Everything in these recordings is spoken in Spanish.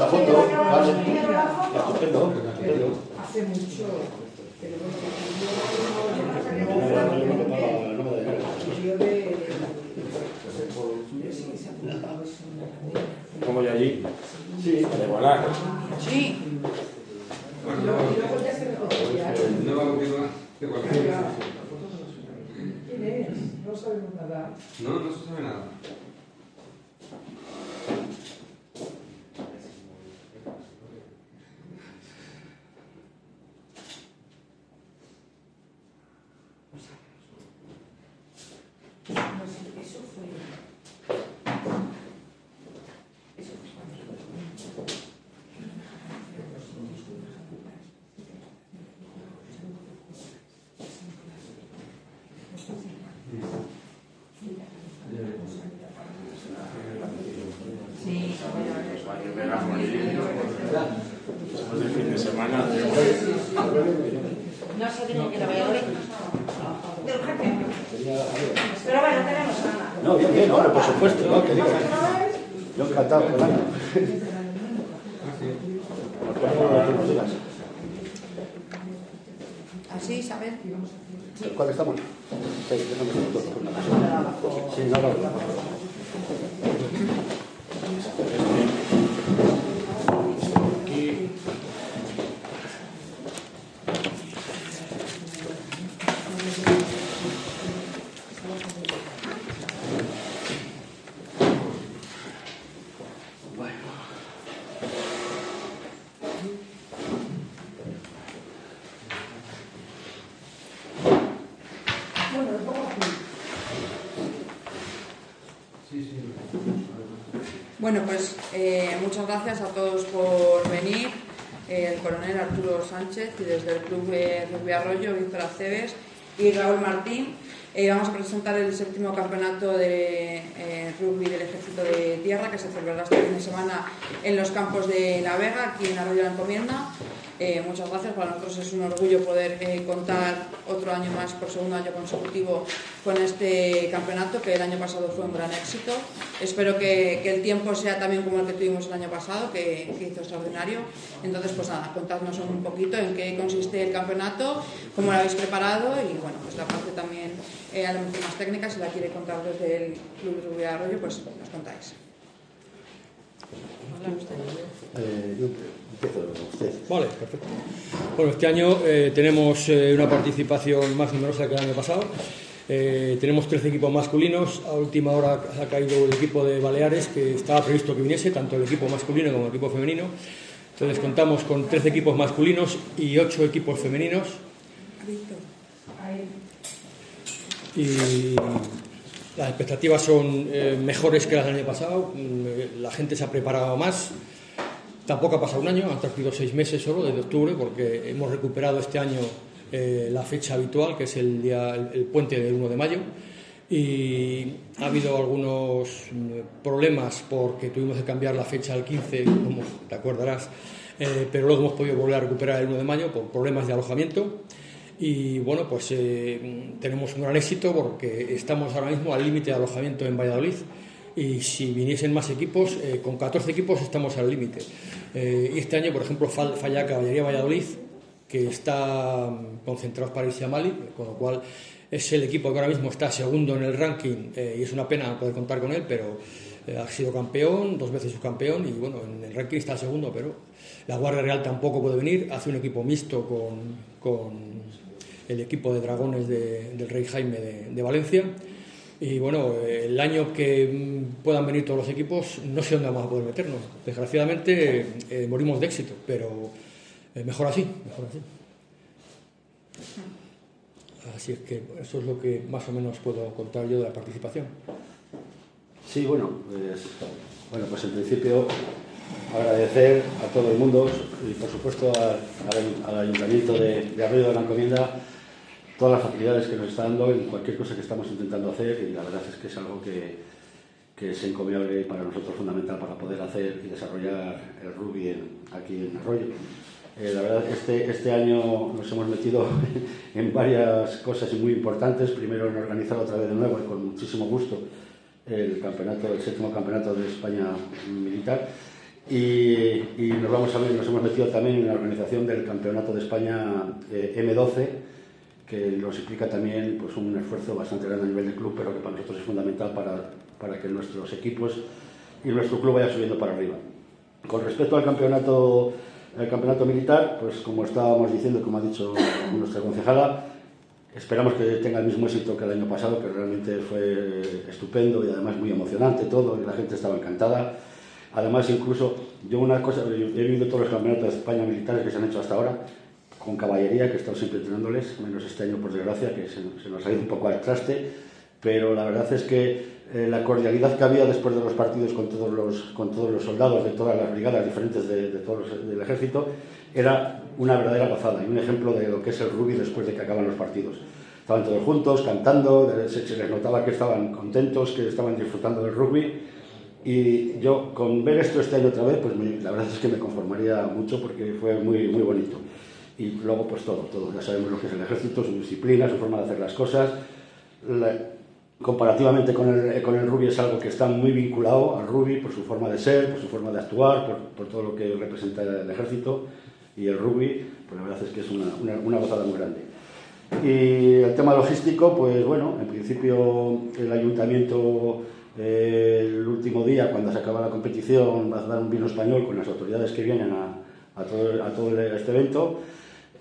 La foto, vale. Estupendo, estupendo. Hace mucho. Dinero. yo sí allí, Sí. Sí, de. ¿Quién es? No sabemos nada. No, no se sabe nada. No se tiene que. De urgencia. Pero bueno, tenemos a No, bien, bien, ahora, por supuesto, no, que diga. Yo encantado, lo nos digas. Así, Isabel. ¿Cuál estamos? Sí. Sí, no, no. Bueno, pues eh, muchas gracias a todos por venir. Eh, el coronel Arturo Sánchez y desde el Club Rugby Arroyo, Víctor Aceves y Raúl Martín. Eh, vamos a presentar el séptimo campeonato de eh, rugby del Ejército de Tierra que se celebrará este fin de semana en los campos de La Vega, aquí en Arroyo de la Encomienda. Eh, muchas gracias, para nosotros es un orgullo poder eh, contar otro año más, por segundo año consecutivo, con este campeonato que el año pasado fue un gran éxito. Espero que, que el tiempo sea también como el que tuvimos el año pasado, que, que hizo extraordinario. Entonces, pues nada, contadnos un poquito en qué consiste el campeonato, cómo lo habéis preparado y bueno, pues la parte también eh, a lo mejor más técnica, si la quiere contar desde el Club Rubio de Arroyo, pues nos contáis. Habla usted. Eh, yo usted. Vale, perfecto. Bueno, este año eh, tenemos eh, una participación más numerosa que el año pasado. Eh, tenemos 13 equipos masculinos. A última hora ha caído el equipo de Baleares, que estaba previsto que viniese, tanto el equipo masculino como el equipo femenino. Entonces contamos con 13 equipos masculinos y 8 equipos femeninos. Y las expectativas son eh, mejores que las del año pasado. Mm, eh, La gente se ha preparado más. Tampoco ha pasado un año, han transcurrido seis meses solo, desde octubre, porque hemos recuperado este año eh, la fecha habitual, que es el, día, el, el puente del 1 de mayo. Y ha habido algunos mm, problemas porque tuvimos que cambiar la fecha al 15, como te acordarás, eh, pero luego hemos podido volver a recuperar el 1 de mayo por problemas de alojamiento. Y bueno, pues eh, tenemos un gran éxito porque estamos ahora mismo al límite de alojamiento en Valladolid. Y si viniesen más equipos, eh, con 14 equipos estamos al límite. Eh, y este año, por ejemplo, fal- falla Caballería Valladolid, que está mm, concentrados para irse a Mali, con lo cual es el equipo que ahora mismo está segundo en el ranking eh, y es una pena poder contar con él, pero eh, ha sido campeón, dos veces subcampeón y bueno, en el ranking está segundo, pero la Guardia Real tampoco puede venir, hace un equipo mixto con, con el equipo de Dragones de- del Rey Jaime de, Valencia. Y bueno, el año que mm, puedan venir todos los equipos, no sé dónde vamos a poder meternos. Desgraciadamente eh, morimos de éxito, pero eh, mejor así, mejor así. Así es que eso es lo que más o menos puedo contar yo de la participación. Sí, bueno, pues, bueno, pues en principio agradecer a todo el mundo y por supuesto al, al- Ayuntamiento de, Arroyo de la Encomienda todas las facilidades que nos está dando en cualquier cosa que estamos intentando hacer y la verdad es que es algo que, que es encomiable y para nosotros fundamental para poder hacer y desarrollar el rugby en- aquí en Arroyo. Eh, la verdad este, este año nos hemos metido en varias cosas muy importantes. Primero en organizar otra vez de nuevo y con muchísimo gusto el campeonato, el séptimo campeonato de España militar. y, y nos, vamos a, nos hemos metido también en la organización del Campeonato de España eh, M12, que nos implica también pues, un esfuerzo bastante grande a nivel del club, pero que para nosotros es fundamental para, para que nuestros equipos y nuestro club vaya subiendo para arriba. Con respecto al campeonato, al campeonato militar, pues como estábamos diciendo, como ha dicho nuestra concejala, esperamos que tenga el mismo éxito que el año pasado, que realmente fue estupendo y además muy emocionante todo, y la gente estaba encantada. Además, incluso yo una cosa, he vivido todos los campeonatos de España militares que se han hecho hasta ahora, con caballería, que he estado siempre entrenándoles, menos este año por desgracia, que se, se nos ha ido un poco al traste, pero la verdad es que eh, la cordialidad que había después de los partidos con todos los, con todos los soldados de todas las brigadas diferentes de, de todos los, del ejército era una verdadera gozada y un ejemplo de lo que es el rugby después de que acaban los partidos. Estaban todos juntos, cantando, se, les notaba que estaban contentos, que estaban disfrutando del rugby y yo con ver esto este año otra vez, pues me, la verdad es que me conformaría mucho porque fue muy, muy bonito. Y luego pues todo, todo, ya sabemos lo que es el ejército, su disciplina, su forma de hacer las cosas. La, comparativamente con el, con el es algo que está muy vinculado al rugby por su forma de ser, por su forma de actuar, por, todo lo que representa el ejército y el rugby, pues la verdad es que es una, una, una muy grande. Y el tema logístico, pues bueno, en principio el ayuntamiento eh, el último día, cuando se acaba la competición, va a dar un vino español con las autoridades que vienen a, a, todo, a todo este evento.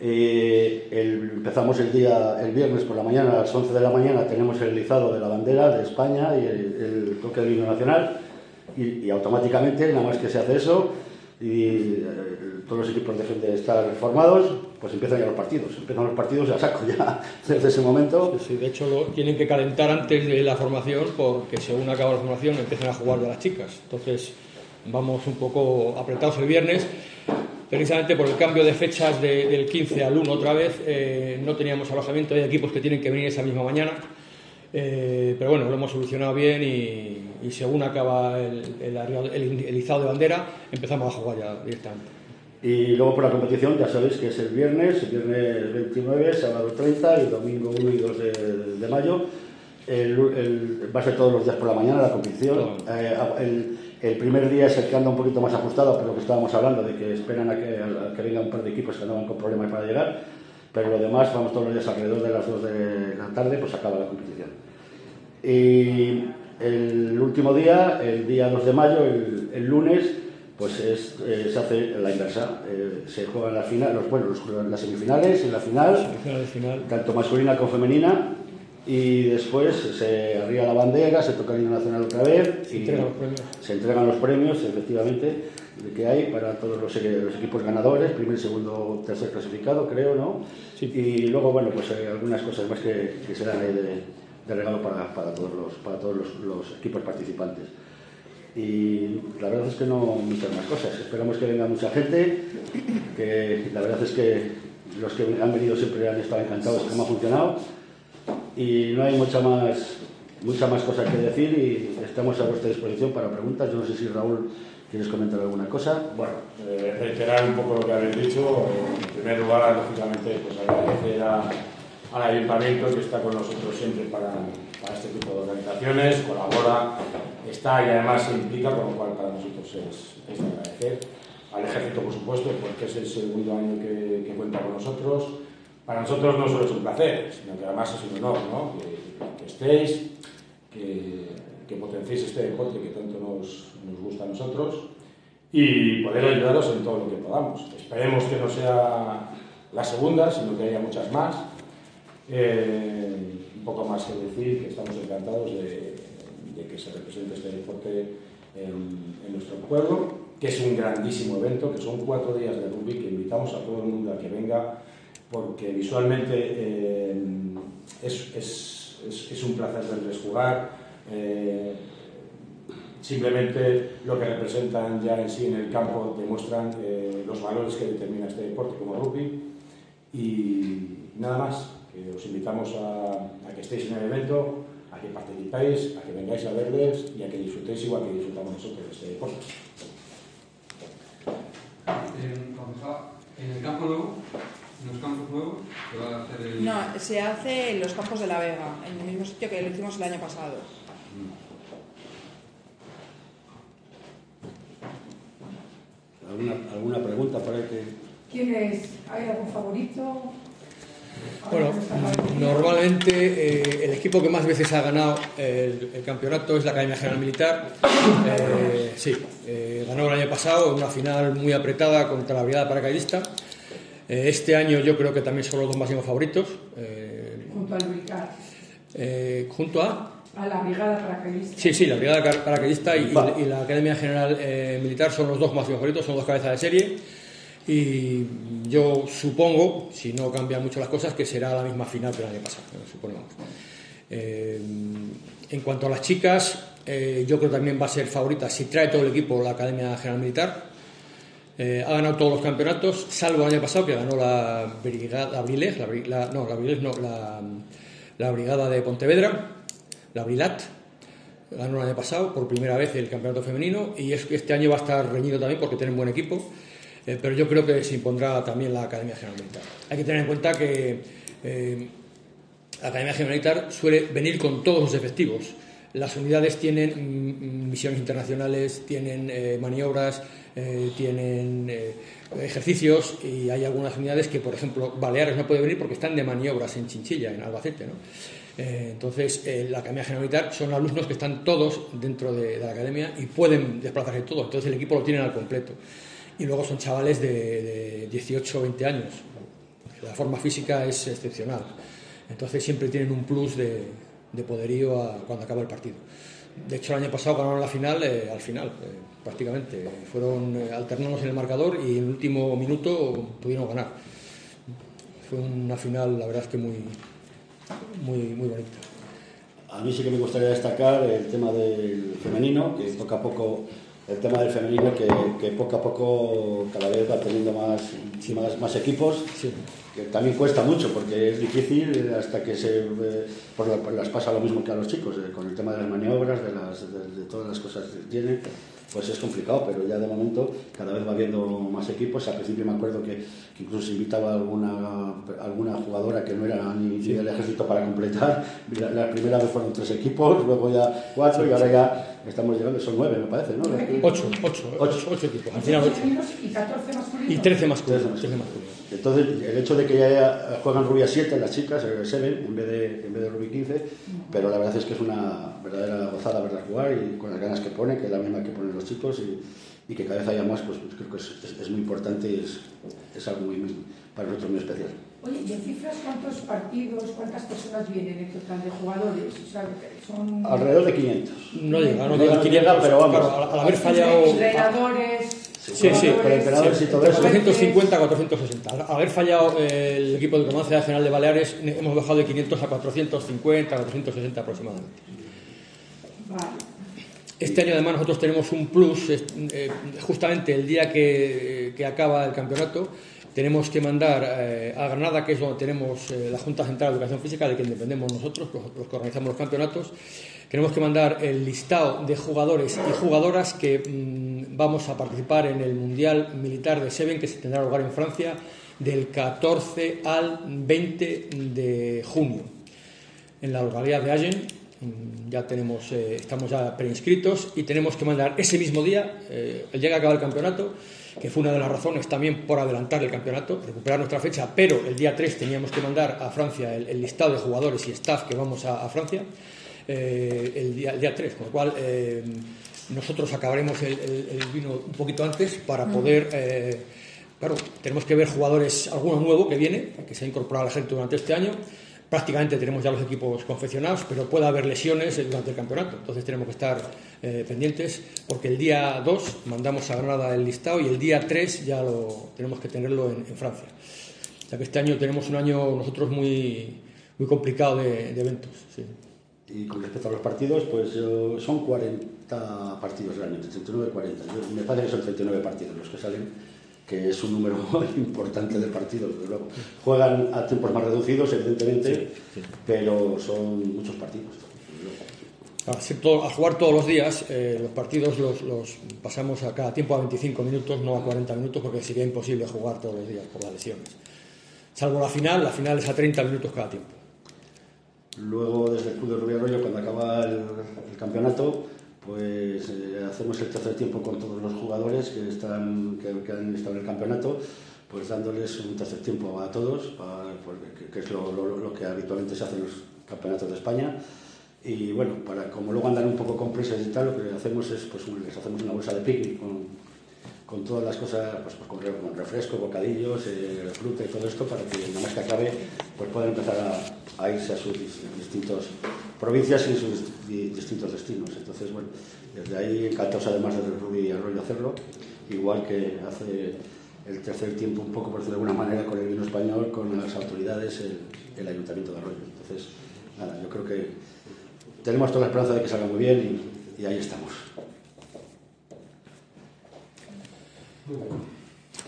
Eh, el, empezamos el día, el viernes por la mañana, a las 11 de la mañana, tenemos el izado de la bandera de España y el, el toque del himno nacional. Y, y, automáticamente, nada más que se hace eso, y eh, todos los equipos dejen de estar formados, pues empiezan ya los partidos. Empiezan los partidos ya saco ya desde ese momento. Sí, de hecho, lo, tienen que calentar antes de la formación porque según acaba la formación empiezan a jugar ya las chicas. Entonces, vamos un poco apretados el viernes precisamente por el cambio de fechas de, del 15 al 1 otra vez, eh, no teníamos alojamiento, hay equipos que tienen que venir esa misma mañana, eh, pero bueno, lo hemos solucionado bien y, y según acaba el, el, el, el, izado de bandera, empezamos a jugar ya directamente. Y luego por la competición, ya sabéis que es el viernes, el viernes 29, sábado 30 y domingo 1 y 2 de, de mayo. Va a ser todos los días por la mañana la competición. Eh, el primer día es el que anda un poquito más ajustado por lo que estábamos hablando, de que esperan a que, a que venga un par de equipos que andaban con problemas para llegar, pero lo demás, vamos todos los días alrededor de las 2 de la tarde, pues acaba la competición. Y el último día, el día 2 de mayo, el, el lunes, pues es, eh, se hace la inversa. Eh, se juegan las, final, los, bueno, los, las semifinales y la final, final, tanto masculina como femenina, y después se arriba la bandera, se toca el himno nacional otra vez se y entregan los premios. se entregan los premios, efectivamente, que hay para todos los, los, equipos ganadores, primer, segundo, tercer clasificado, creo, ¿no? Sí. Y luego, bueno, pues hay algunas cosas más que, que se dan ahí de, de regalo para, para, todos, los, para todos los, los equipos participantes. Y la verdad es que no muchas más cosas. Esperamos que venga mucha gente, que la verdad es que los que han venido siempre han estado encantados de cómo ha funcionado y no hay mucha más, mucha más cosa que decir y estamos a vuestra disposición para preguntas. Yo no sé si Raúl quieres comentar alguna cosa. Bueno, eh, reiterar un poco lo que habéis dicho. En primer lugar, lógicamente, pues agradecer a, al ayuntamiento que está con nosotros siempre para, para este tipo de organizaciones, colabora, está y además se implica, con lo cual para nosotros es, es de agradecer. Al ejército, por supuesto, porque es el segundo año que, que cuenta con nosotros para nosotros no solo es un placer, sino que además es un honor ¿no? que, que, estéis, que, que, potenciéis este deporte que tanto nos, nos, gusta a nosotros y poder ayudaros en todo lo que podamos. Esperemos que no sea la segunda, sino que haya muchas más. Eh, un poco más que decir que estamos encantados de, de que se represente este deporte en, en, nuestro pueblo, que es un grandísimo evento, que son cuatro días de rugby, que invitamos a todo el mundo a que venga porque visualmente eh, es, es, es, un placer verles jugar. Eh, simplemente lo que representan ya en sí en el campo demuestran eh, los valores que determina este deporte como rugby. Y nada más, que os invitamos a, a que estéis en el evento, a que participéis, a que vengáis a verles y a que disfrutéis igual que disfrutamos nosotros de este deporte. En el campo nuevo ¿En los campos nuevos? ¿Se va a hacer el... No, se hace en los campos de la Vega, en el mismo sitio que lo hicimos el año pasado. ¿Alguna, alguna pregunta por ahí que.? ¿Quién es? ¿Hay algún favorito? Bueno, normalmente eh, el equipo que más veces ha ganado el, el campeonato es la Academia General Militar. Eh, sí, eh, ganó el año pasado en una final muy apretada contra la Brigada Paracaidista. Eh, este año yo creo que también son los dos máximos favoritos. eh, Junto al Bricar, eh, junto a a la brigada paracaidista. Sí, sí, la Brigada Paracaidista y, la Academia General eh, Militar son los dos más favoritos, son dos cabezas de serie. Y yo supongo, si no cambian mucho las cosas, que será la misma final que el año pasado, suponemos. Eh, en cuanto a las chicas, eh, yo creo que también va a ser favorita, si trae todo el equipo, la Academia General Militar. Eh, ha ganado todos los campeonatos, salvo el año pasado que ganó la Brigada la Brilés, la, la- no, la no, la, la Brigada de Pontevedra, la Brilat, ganó el año pasado por primera vez el campeonato femenino y es este año va a estar reñido también porque tienen buen equipo, eh, pero yo creo que se impondrá también la Academia General Militar. Hay que tener en cuenta que eh, la Academia General Militar suele venir con todos los efectivos. Las unidades tienen mm, misiones internacionales, tienen eh, maniobras, eh, tienen eh, ejercicios y hay algunas unidades que, por ejemplo, Baleares no puede venir porque están de maniobras en Chinchilla, en Albacete. ¿no? Entonces, la Academia General Militar son alumnos que están todos dentro de, de la Academia y pueden desplazarse todos. Entonces, el equipo lo tienen al completo. Y luego son chavales de, de 18 o 20 años. La forma física es excepcional. Entonces siempre tienen un plus de, de poderío a- cuando acaba el partido. De hecho, el año pasado ganaron la final eh, al final, eh, prácticamente. Fueron eh, alternados en el marcador y en el último minuto pudieron ganar. Fue una final, la verdad que muy, muy, muy bonita. A mí sí que me gustaría destacar el tema del femenino, que poco a poco, el tema del femenino, que, que poco a poco cada vez va teniendo más, más, más equipos, Sí. que también cuesta mucho porque es difícil hasta que se pues la- las pasa lo mismo que a los chicos, eh, con el tema de las maniobras, de, las, de, de todas las cosas que tienen, pues es complicado, pero ya de momento cada vez va habiendo más equipos. Al principio me acuerdo que, que incluso invitaba a alguna, alguna jugadora que no era ni, del ejército para completar. La, la primera vez fueron tres equipos, luego ya cuatro y ahora ya estamos llegando, son nueve me parece, ¿no? Ocho, ocho, ocho, ocho equipos. Al final ocho. y 14 masculinos. Y 13 masculinos. Trece 13 masculinos. Entonces, el hecho de que ya juegan Rubia 7 las chicas, el 7 en vez de, en vez de Rubí 15, pero la verdad es que es una verdadera gozada verla jugar y con las ganas que pone, que es la misma que ponen los chicos y, y que cada vez haya más, pues, pues creo que es, es- es muy importante y es, es algo muy, muy- para nosotros muy especial. Oye, ¿y en cifras cuántos partidos, cuántas personas vienen en total de jugadores? O sea, son... Alrededor de 500. No llega, no No llega. llega, pero vamos. Claro, al, al haber fallado. Entrenadores... Sí, sí, con entrenadores y todo eso. 450 a 460. Al haber fallado eh, el equipo de Comandancia General de Baleares, hemos bajado de 500 a 450, 460 aproximadamente. Vale. Este año además nosotros tenemos un plus, eh, justamente el día que, que acaba el campeonato, tenemos que mandar eh, a Granada, que es donde tenemos eh, la Junta Central de Educación Física, de quien dependemos nosotros, los, los que organizamos los campeonatos, tenemos que mandar el listado de jugadores y jugadoras que mm, vamos a participar en el Mundial Militar de Seven, que se tendrá lugar en Francia del 14 al 20 de junio en la localidad de Allen. Mm, Ya tenemos, eh, estamos ya preinscritos y tenemos que mandar ese mismo día, eh, el día que acaba el campeonato, que fue una de las razones también por adelantar el campeonato, recuperar nuestra fecha, pero el día 3 teníamos que mandar a Francia el, el listado de jugadores y staff que vamos a, a Francia eh, el, día, el día 3, con lo cual eh, nosotros acabaremos el, vino un poquito antes para poder... eh, Claro, tenemos que ver jugadores, alguno nuevo que viene, que se ha incorporado al ejército durante este año. Prácticamente tenemos ya los equipos confeccionados, pero puede haber lesiones eh, durante el campeonato. Entonces tenemos que estar eh, pendientes, porque el día 2 mandamos a Granada el listado y el día 3 ya lo tenemos que tenerlo en, Francia. O que este año tenemos un año nosotros muy, muy complicado de, eventos. Y con respecto a los partidos, pues eh, son 40 partidos al año, entre 39 y 40. Yo- me parece que son 39 partidos los que salen, que es un número importante de partidos, desde luego. Juegan a tiempos más reducidos, evidentemente, pero son muchos partidos. al jugar todos los días, eh, los partidos los, los pasamos a cada tiempo a 25 minutos, no a 40 minutos, porque sería imposible jugar todos los días por las lesiones. Salvo la final, la final es a 30 minutos cada tiempo. Luego, desde el Club de Rubio Arroyo, cuando acaba el, el campeonato, pues eh, hacemos el tercer tiempo con todos los jugadores que, están, que, han estado en el campeonato, pues dándoles un tercer tiempo a todos, para- porque- que, es lo, que habitualmente se hace en los campeonatos de España. Y bueno, para como luego andan un poco con prisas y tal, lo que hacemos es, pues les hacemos una bolsa de picnic con, todas las cosas, pues, pues, con, con refresco, bocadillos, eh, fruta y todo esto, para que nada más que acabe, pues puedan empezar a, irse a sus dis- distintas provincias y sus di- distintos destinos. Entonces, bueno, desde ahí encantados además de Rubí y Arroyo hacerlo, igual que hace el tercer tiempo un poco, por decirlo de alguna manera, con el vino español, con las autoridades, el, Ayuntamiento de Arroyo. Entonces, nada, yo creo que tenemos toda la esperanza de que salga muy bien y, ahí estamos.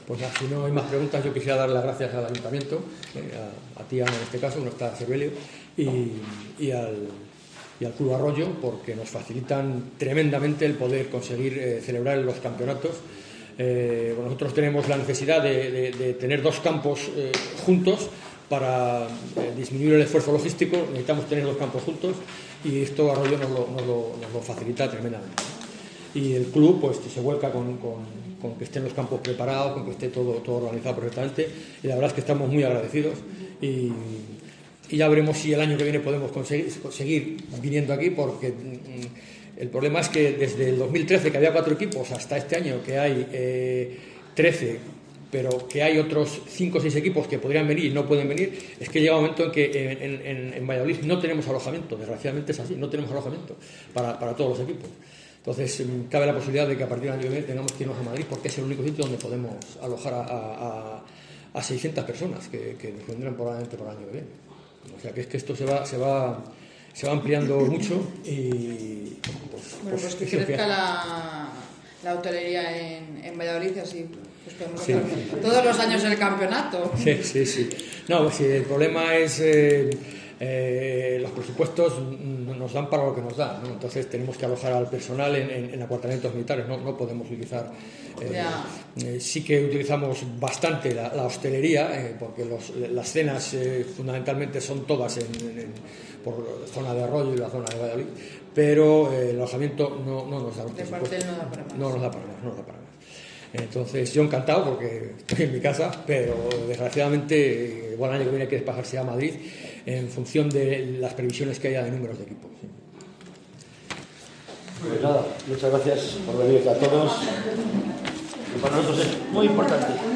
Pues nada, si no hay más preguntas, yo quisiera dar las gracias al ayuntamiento, eh, a, a ti en este caso, no está Cervelio, y, al, y al Club Arroyo, porque nos facilitan tremendamente el poder conseguir eh, celebrar los campeonatos. Eh, nosotros tenemos la necesidad de, de- tener dos campos eh, juntos para disminuir el esfuerzo logístico, necesitamos tener dos campos juntos y esto Arroyo nos lo, nos lo- facilita tremendamente. Y el club pues se vuelca con, con- que estén los campos preparados, con que esté todo, todo organizado perfectamente. Y la verdad es que estamos muy agradecidos y ya veremos si el año que viene podemos conseguir, seguir viniendo aquí porque mm, el problema es que desde el 2013 que había cuatro equipos hasta este año que hay eh, 13 pero que hay otros 5 o 6 equipos que podrían venir y no pueden venir, es que llega un momento en que en, Valladolid no tenemos alojamiento, desgraciadamente es así, no tenemos alojamiento para, para todos los equipos. Entonces, mm, cabe la posibilidad de que a partir del año que viene tengamos que irnos a Madrid porque es el único sitio donde podemos alojar a, a- a- a 600 personas que, que vendrán probablemente por el año que viene. O sea que es que esto se va, se va, se va ampliando mucho y pues, Bueno, pues que es lo crezca la, la hotelería en, en Valladolid y así pues podemos Sí. todos los años el campeonato. Sí, sí, sí. No, si el problema es eh, eh, los presupuestos nos dan para lo que nos dan, ¿no? Entonces tenemos que alojar al personal en, en- en apartamentos militares, no, no podemos utilizar. eh, eh, sí que utilizamos bastante la, la hostelería, eh, porque los- las cenas fundamentalmente son todas en, en- por zona de Arroyo y la zona de Valladolid, pero el alojamiento no, no nos da cuartel no da para más. No nos da para más, no nos da para más. Entonces, yo encantado porque estoy en mi casa, pero desgraciadamente, igual el año que viene hay que desplazarse a Madrid en función de las previsiones que haya de números de equipos. Pues nada, muchas gracias por venir a todos. Y para nosotros es muy importante.